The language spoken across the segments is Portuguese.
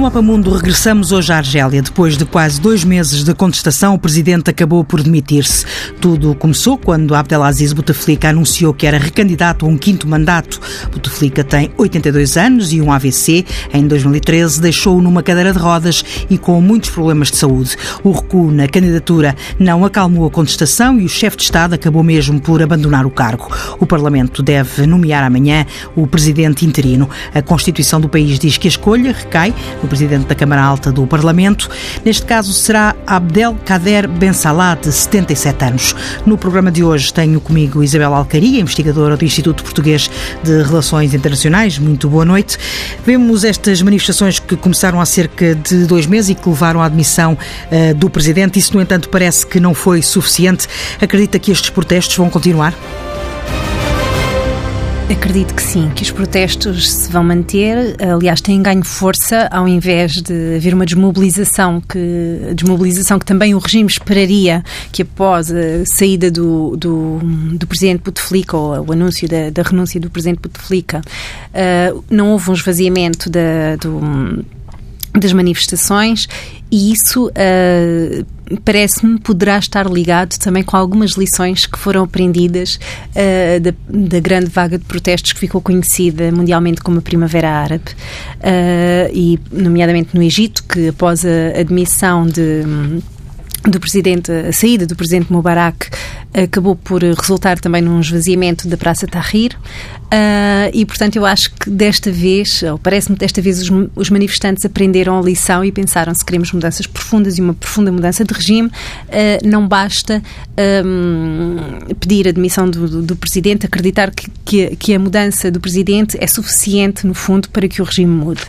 No Mapa Mundo regressamos hoje à Argélia. Depois de quase dois meses de contestação, o presidente acabou por demitir-se. Tudo começou quando Abdelaziz Bouteflika anunciou que era recandidato a um quinto mandato. Bouteflika tem 82 anos e um AVC. Em 2013 deixou-o numa cadeira de rodas e com muitos problemas de saúde. O recuo na candidatura não acalmou a contestação e o chefe de Estado acabou mesmo por abandonar o cargo. O Parlamento deve nomear amanhã o presidente interino. A Constituição do país diz que a escolha recai no presidente da Câmara Alta do Parlamento. Neste caso será Abdelkader Ben Salah, de 77 anos. No programa de hoje tenho comigo Isabel Alcaria, investigadora do Instituto Português de Relações Internacionais. Muito boa noite. Vemos estas manifestações que começaram há cerca de dois meses e que levaram à admissão uh, do presidente. Isso, no entanto, parece que não foi suficiente. Acredita que estes protestos vão continuar? Acredito que sim, que os protestos se vão manter. Aliás, têm ganho força ao invés de haver uma desmobilização que, desmobilização que também o regime esperaria que após a saída do, do, do presidente Bouteflika ou o anúncio da, da renúncia do presidente Bouteflika, uh, não houve um esvaziamento da, do, das manifestações e isso uh, parece-me, poderá estar ligado também com algumas lições que foram aprendidas uh, da, da, grande vaga de protestos que ficou conhecida mundialmente como a Primavera Árabe, uh, e nomeadamente no Egito, que após a admissão de do presidente, a saída do presidente Mubarak acabou por resultar também num esvaziamento da Praça Tahrir uh, e, portanto, eu acho que desta vez, ou parece-me que desta vez, os, os, manifestantes aprenderam a lição e pensaram se queremos mudanças profundas e uma profunda mudança de regime, uh, não basta um, pedir a demissão do, do, do presidente, acreditar que, que, que, a mudança do presidente é suficiente, no fundo, para que o regime mude.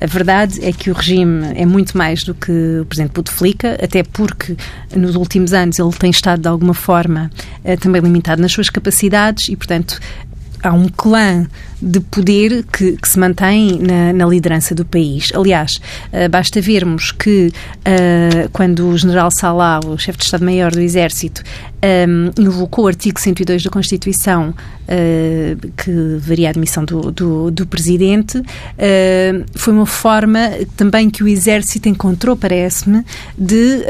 A verdade é que o regime é muito mais do que o presidente Bouteflika, até porque nos últimos anos ele tem estado de alguma forma também limitado nas suas capacidades e, portanto, há um clã de poder que, que se mantém na, na, liderança do país. Aliás, uh, basta vermos que uh, quando o general Salah, o chefe de Estado-Maior do Exército, invocou o artigo 102 da Constituição uh, que varia a admissão do, do, do presidente, foi uma forma também que o Exército encontrou, parece-me, de,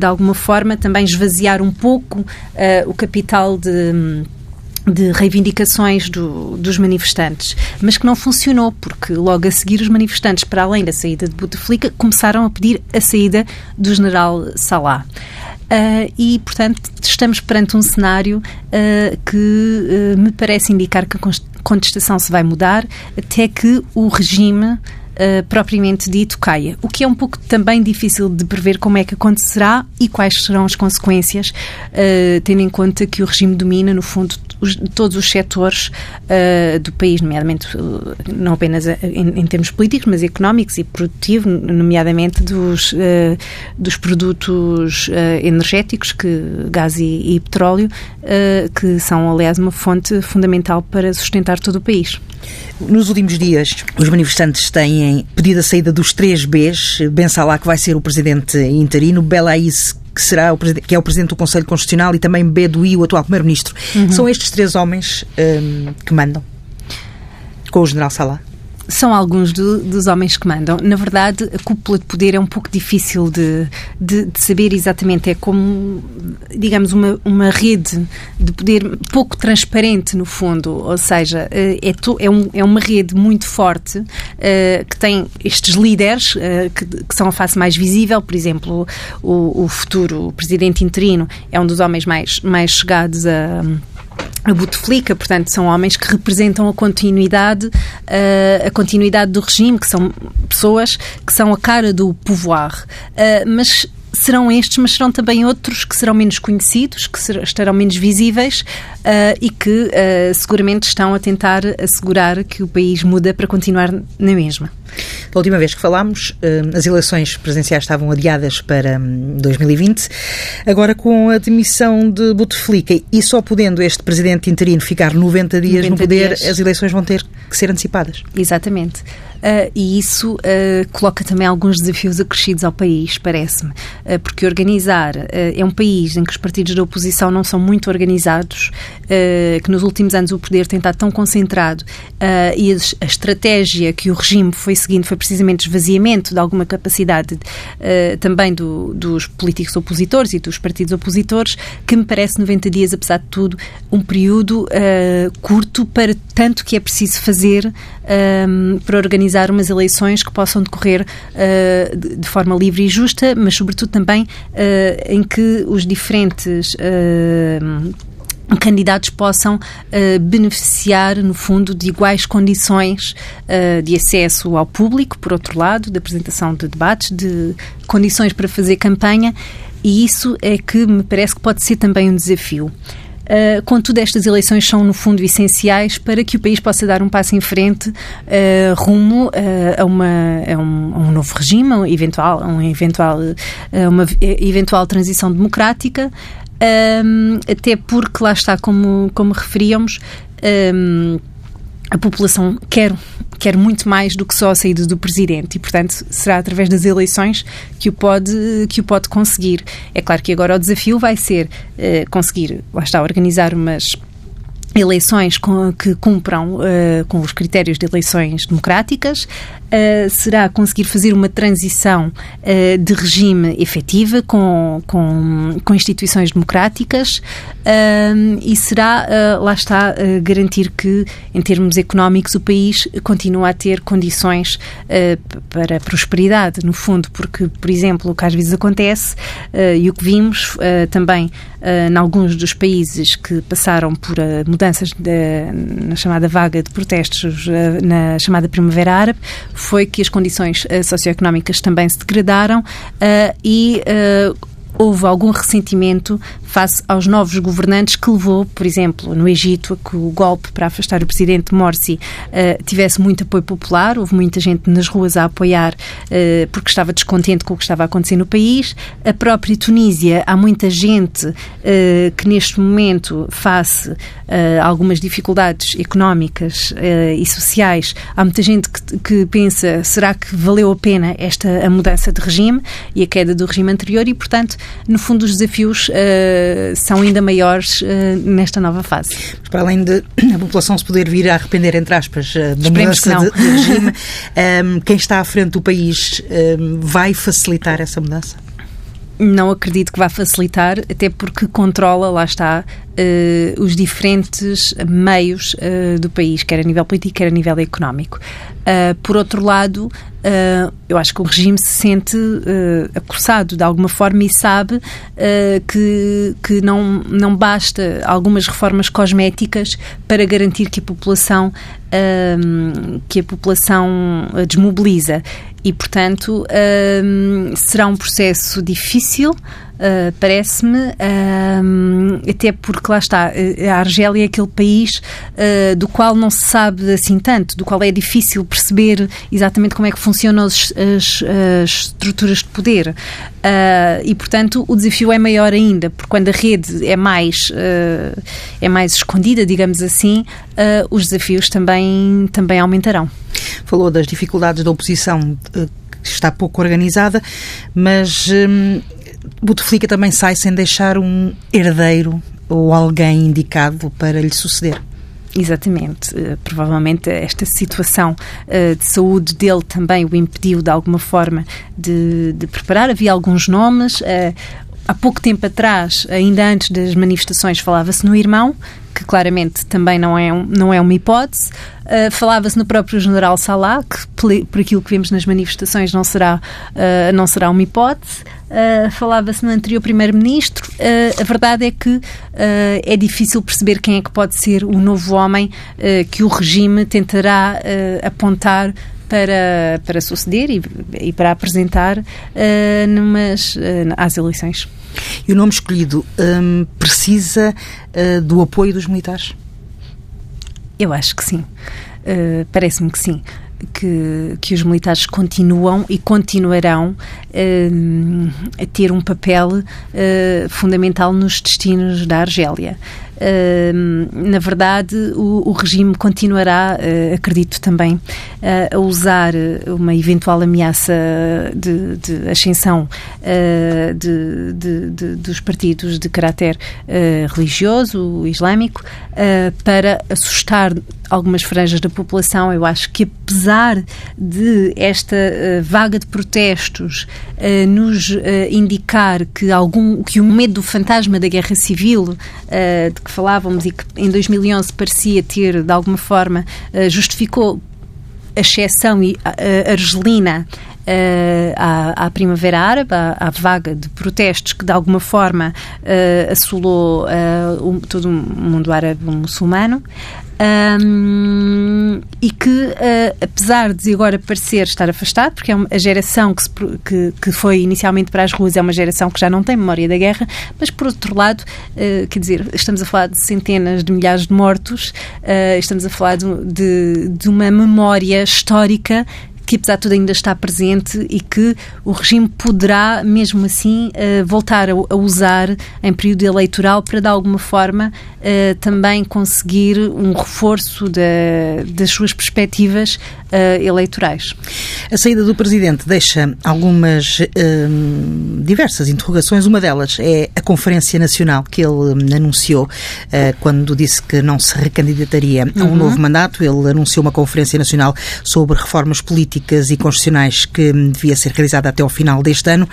de alguma forma, também esvaziar um pouco o capital de de reivindicações do, dos manifestantes, mas que não funcionou, porque logo a seguir os manifestantes, para além da saída de Bouteflika, começaram a pedir a saída do general Salah. Uh, e, portanto, estamos perante um cenário uh, que uh, me parece indicar que a contestação se vai mudar até que o regime Uh, propriamente dito caia. O que é um pouco também difícil de prever como é que acontecerá e quais serão as consequências, uh, tendo em conta que o regime domina, no fundo, os, todos os setores uh, do país, nomeadamente não apenas em, em, termos políticos, mas económicos e produtivos, nomeadamente dos, dos produtos energéticos, que, gás e, e petróleo, que são, aliás, uma fonte fundamental para sustentar todo o país. Nos últimos dias, os manifestantes têm pedido a saída dos três Bs, Ben Salah, que vai ser o presidente interino, Belaís, que será o que é o presidente do Conselho Constitucional e também Bedoui, o atual primeiro-ministro. Uhum. São estes três homens um, que mandam com o general Salah? São alguns do, dos homens que mandam. Na verdade, a cúpula de poder é um pouco difícil de, de, de saber exatamente. É como, digamos, uma, uma rede de poder pouco transparente, no fundo. Ou seja, eh, é, to, é, um, é uma rede muito forte uh, que tem estes líderes uh, que, que, são a face mais visível. Por exemplo, o, o futuro presidente interino é um dos homens mais, mais chegados a a Bouteflika, portanto, são homens que representam a continuidade, uh, a continuidade do regime, que são pessoas que são a cara do pouvoir. Uh, mas serão estes, mas serão também outros que serão menos conhecidos, que estarão menos visíveis uh, e que seguramente estão a tentar assegurar que o país muda para continuar na mesma. Da última vez que falámos, uh, as eleições presidenciais estavam adiadas para 2020. Hum, Agora, com a demissão de Bouteflika e só podendo este presidente interino ficar 90 dias 90 no poder, dias. as eleições vão ter que ser antecipadas. Exatamente. Uh, e isso uh, coloca também alguns desafios acrescidos ao país, parece-me. Uh, porque organizar é um país em que os partidos da oposição não são muito organizados, que nos últimos anos o poder tem estado tão concentrado e a, a estratégia que o regime foi seguinte foi precisamente esvaziamento de alguma capacidade uh, também do, dos políticos opositores e dos partidos opositores, que me parece 90 dias, apesar de tudo, um período uh, curto para tanto que é preciso fazer um, para organizar umas eleições que possam decorrer uh, de, de, forma livre e justa, mas sobretudo também em que os diferentes candidatos possam uh, beneficiar, no fundo, de iguais condições uh, de acesso ao público, por outro lado, de apresentação de debates, de condições para fazer campanha, e isso é que me parece que pode ser também um desafio. Uh, contudo, estas eleições são, no fundo, essenciais para que o país possa dar um passo em frente uh, rumo uh, a, uma, a, um, a, um, novo regime, um eventual, um eventual, uma eventual transição democrática, um, até porque lá está, como, como referíamos, um, a população quer, quer muito mais do que só a saída do presidente e, portanto, será através das eleições que o pode, que o pode conseguir. É claro que agora o desafio vai ser uh, conseguir, lá está, organizar umas eleições com, que cumpram uh, com os critérios de eleições democráticas, uh, será conseguir fazer uma transição uh, de regime efetiva com, com, com instituições democráticas e será, lá está, garantir que, em termos económicos, o país continua a ter condições para prosperidade, no fundo, porque, por exemplo, o que às vezes acontece e o que vimos também em alguns dos países que passaram por mudanças de, na chamada vaga de protestos na chamada Primavera Árabe foi que as condições uh, socioeconómicas também se degradaram uh, e uh, houve algum ressentimento face aos novos governantes que levou, por exemplo, no Egito, a que o golpe para afastar o presidente Morsi uh, tivesse muito apoio popular. Houve muita gente nas ruas a apoiar uh, porque estava descontente com o que estava a acontecer no país. A própria Tunísia, há muita gente uh, que neste momento, face a algumas dificuldades económicas e sociais, há muita gente que, que pensa será que valeu a pena esta a mudança de regime e a queda do regime anterior e, portanto, no fundo, os desafios são ainda maiores uh, nesta nova fase. Mas para além de a população se poder vir a arrepender, entre aspas, uh, da mudança de, de, regime, um, ehm, quem está à frente do país um, ehm, vai facilitar essa mudança? Não acredito que vá facilitar, até porque controla, lá está, uh, os diferentes meios uh, do país, quer a nível político, quer a nível económico. Uh, por outro lado, eu acho que o regime se sente acossado de alguma forma e sabe que, que não, não basta algumas reformas cosméticas para garantir que a população que a população desmobiliza e, portanto, será um processo difícil uh, parece-me, uh, até porque lá está, eh, a Argélia é aquele país uh, do qual não se sabe assim tanto, do qual é difícil perceber exatamente como é que funcionam as, as, as estruturas de poder. e, portanto, o desafio é maior ainda, porque quando a rede é mais, é mais escondida, digamos assim, os desafios também, também aumentarão. Falou das dificuldades da oposição que está pouco organizada, mas hum, Bouteflika também sai sem deixar um herdeiro ou alguém indicado para lhe suceder. Exatamente. Uh, provavelmente esta situação uh, de saúde dele também o impediu de alguma forma de, de preparar. Havia alguns nomes. Uh, há pouco tempo atrás, ainda antes das manifestações, falava-se no irmão, que claramente também não é, um, não é uma hipótese. Uh, Falava-se no próprio General Salah, que por aquilo que vemos nas manifestações não será, uh, não será uma hipótese. Uh, Falava-se no anterior Primeiro-Ministro. a verdade é que é difícil perceber quem é que pode ser o novo homem que o regime tentará apontar para, para suceder e, e para apresentar numas, às eleições. E o nome escolhido um, precisa uh, do apoio dos militares? Eu acho que sim. Uh, Parece-me que sim. Que, que os militares continuam e continuarão uh, a ter um papel uh, fundamental nos destinos da Argélia. Na verdade, o, o regime continuará, acredito também, a usar uma eventual ameaça de, de ascensão de, de, dos partidos de caráter religioso, islâmico, para assustar algumas franjas da população. Eu acho que, apesar de esta vaga de protestos nos indicar que algum que o medo do fantasma da guerra civil de que falávamos e que em 2011 parecia ter de alguma forma justificou a exceção argelina à, à, Primavera Árabe, à, à, vaga de protestos que de alguma forma uh, assolou uh, todo o mundo árabe muçulmano. Um, e que, uh, apesar de agora parecer estar afastado, porque é uma, a geração que, se, que, que, foi inicialmente para as ruas é uma geração que já não tem memória da guerra, mas por outro lado, uh, quer dizer, estamos a falar de centenas de milhares de mortos, uh, estamos a falar de, de, de uma memória histórica que apesar de tudo ainda está presente e que o regime poderá, mesmo assim, uh, voltar a, usar em período eleitoral para, de alguma forma, uh, também conseguir um reforço das suas perspectivas uh, eleitorais. A saída do Presidente deixa algumas diversas interrogações. Uma delas é a Conferência Nacional que ele anunciou quando disse que não se recandidataria a um uhum. novo mandato. Ele anunciou uma Conferência Nacional sobre reformas políticas e constitucionais que devia ser realizada até ao final deste ano.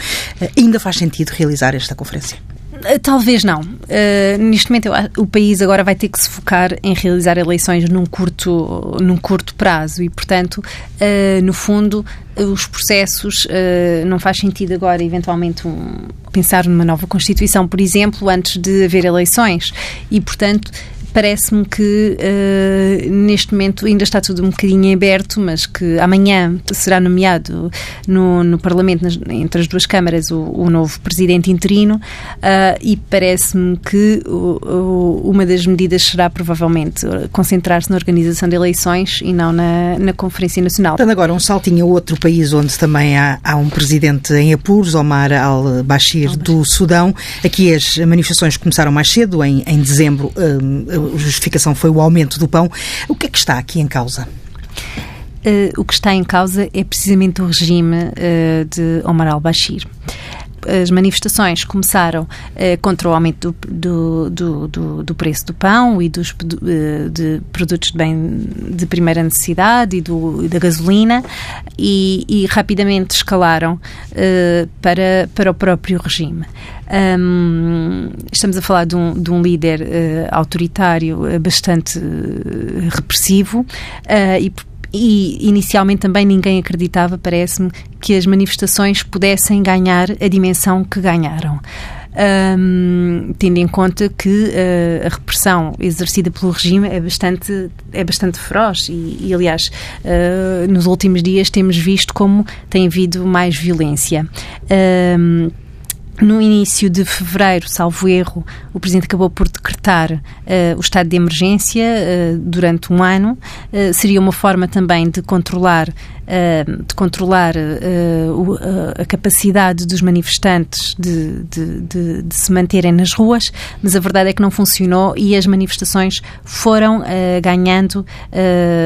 Ainda faz sentido realizar esta conferência? Eh, talvez não. Uh, neste momento, o país agora vai ter que se focar em realizar eleições num curto, num curto prazo e, portanto, uh, no fundo, os processos uh, não faz sentido agora, eventualmente, um, pensar numa nova Constituição, por exemplo, antes de haver eleições. E, portanto, parece-me que uh, neste momento ainda está tudo um bocadinho aberto, mas que amanhã será nomeado no, no Parlamento, nas, entre as duas câmaras, o, o novo presidente interino, uh, e parece-me que o, o, uma das medidas será provavelmente concentrar-se na organização de eleições e não na, na Conferência Nacional. Dando agora um saltinho a outro país onde também há, há um presidente em apuros, Omar al-Bashir, do Sudão. Aqui as manifestações começaram mais cedo, em, em dezembro. Um, a justificação foi o aumento do pão. O que é que está aqui em causa? Uh, o que está em causa é precisamente o regime uh, de Omar al-Bashir as manifestações começaram uh, contra o aumento do, do, do, do, preço do pão e dos uh, de produtos de bem de primeira necessidade e do, da gasolina e, e rapidamente escalaram uh, para, para o próprio regime. Um, estamos a falar de um, de um líder autoritário bastante repressivo e, e inicialmente também ninguém acreditava, parece-me, que as manifestações pudessem ganhar a dimensão que ganharam. Um, tendo em conta que uh, a repressão exercida pelo regime é bastante, é bastante feroz e, e aliás, uh, nos últimos dias temos visto como tem havido mais violência. Um, no início de fevereiro, salvo erro, o Presidente acabou por decretar uh, o estado de emergência uh, durante um ano. Uh, seria uma forma também de controlar uh, de controlar uh, a capacidade dos manifestantes de, de, de, de, se manterem nas ruas, mas a verdade é que não funcionou e as manifestações foram ganhando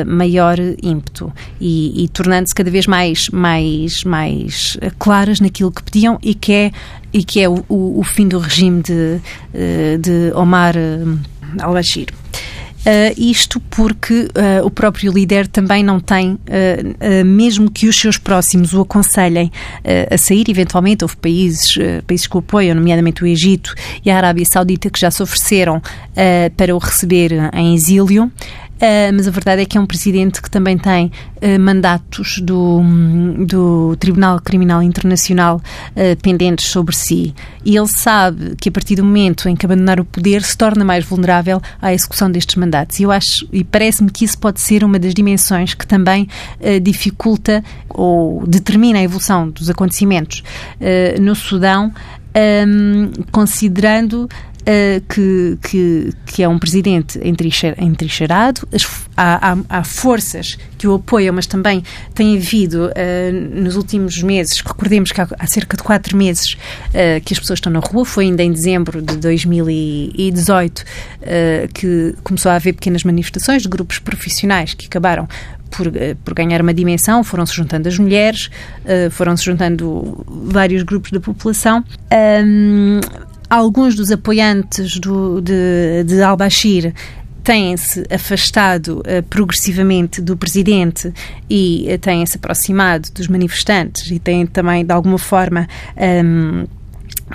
maior ímpeto e, e tornando-se cada vez mais, mais, mais claras naquilo que pediam e que é, e que é o, o, o fim do regime de, de Omar al-Bashir. Uh, isto porque uh, o próprio líder também não tem, uh, mesmo que os seus próximos o aconselhem a sair, eventualmente, houve países, países que o apoiam, nomeadamente o Egito e a Arábia Saudita, que já se ofereceram para o receber em exílio. Uh, mas a verdade é que é um presidente que também tem uh, mandatos do, do Tribunal Criminal Internacional uh, pendentes sobre si. E ele sabe que a partir do momento em que abandonar o poder se torna mais vulnerável à execução destes mandatos. E eu acho, e parece-me que isso pode ser uma das dimensões que também dificulta ou determina a evolução dos acontecimentos no Sudão, um, considerando uh, que, que, que, é um presidente entrincheirado, há, há, há, forças que o apoiam, mas também tem havido uh, nos últimos meses, recordemos que há, há cerca de quatro meses uh, que as pessoas estão na rua, foi ainda em dezembro de 2018 que começou a haver pequenas manifestações de grupos profissionais que acabaram por, por, ganhar uma dimensão, foram-se juntando as mulheres, uh, foram-se juntando vários grupos da população. Um, alguns dos apoiantes do, de, de al-Bashir têm-se afastado uh, progressivamente do presidente e uh, têm-se aproximado dos manifestantes e têm também, de alguma forma, um,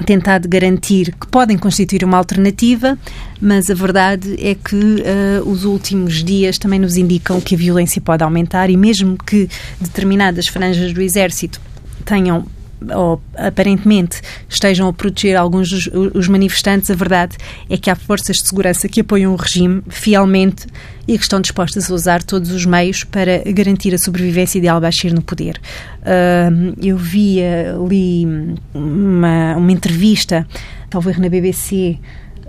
tentado garantir que podem constituir uma alternativa, mas a verdade é que uh, os últimos dias também nos indicam que a violência pode aumentar e mesmo que determinadas franjas do exército tenham ou aparentemente estejam a proteger alguns dos os manifestantes, a verdade é que há forças de segurança que apoiam o regime fielmente e que estão dispostas a usar todos os meios para garantir a sobrevivência de al-Bashir no poder. Uh, eu vi ali uma, uma entrevista, talvez na BBC,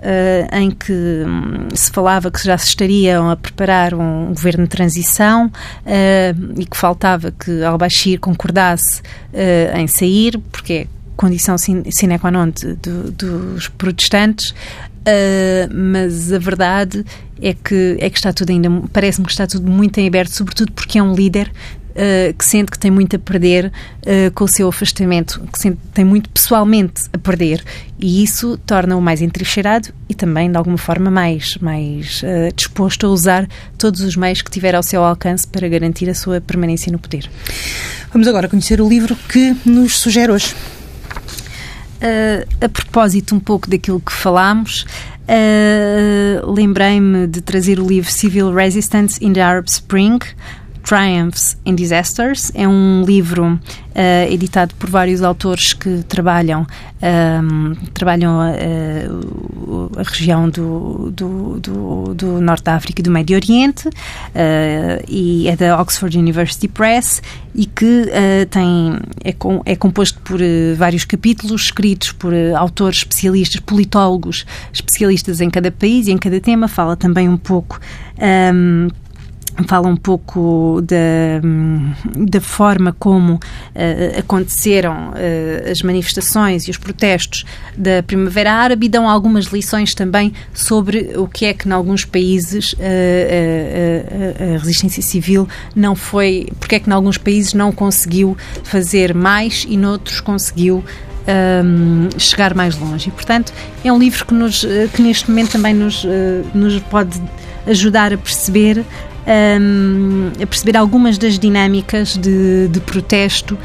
uh, em que um, se falava que já se estariam a preparar um governo de transição uh, e que faltava que al-Bashir concordasse uh, em sair, porque é condição sine qua non de, de, dos protestantes, Uh, mas a verdade é que, é que está tudo ainda, parece-me que está tudo muito em aberto, sobretudo porque é um líder uh, que sente que tem muito a perder uh, com o seu afastamento, que sente, tem muito pessoalmente a perder. E isso torna-o mais entrincheirado e também, de alguma forma, mais, mais uh, disposto a usar todos os meios que tiver ao seu alcance para garantir a sua permanência no poder. Vamos agora conhecer o livro que nos sugere hoje. A propósito um pouco daquilo que falámos, uh, lembrei-me de trazer o livro Civil Resistance in the Arab Spring, Triumphs and Disasters. É um livro uh, editado por vários autores que trabalham, ehm, trabalham a, a, a região do, do, do, do, Norte da África e do Médio Oriente uh, e é da Oxford University Press e que uh, tem, é, com, é composto por vários capítulos escritos por autores especialistas, politólogos especialistas em cada país e em cada tema. Fala também um pouco um, ehm, fala um pouco da, da forma como uh, aconteceram uh, as manifestações e os protestos da Primavera Árabe e dão algumas lições também sobre o que é que, em alguns países, uh, a resistência civil não foi. porque é que, em alguns países, não conseguiu fazer mais e noutros conseguiu. Um, chegar mais longe. E, portanto, é um livro que, nos, que neste momento também nos, nos pode ajudar a perceber um, a perceber algumas das dinâmicas de, de protesto uh,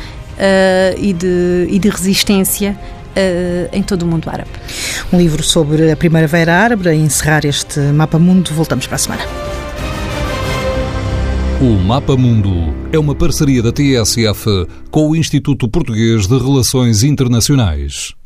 e, de, e de resistência uh, em todo o mundo árabe. Um livro sobre a Primavera Árabe, a encerrar este Mapa Mundo. Voltamos para a semana. O Mapa Mundo é uma parceria da TSF com o Instituto Português de Relações Internacionais.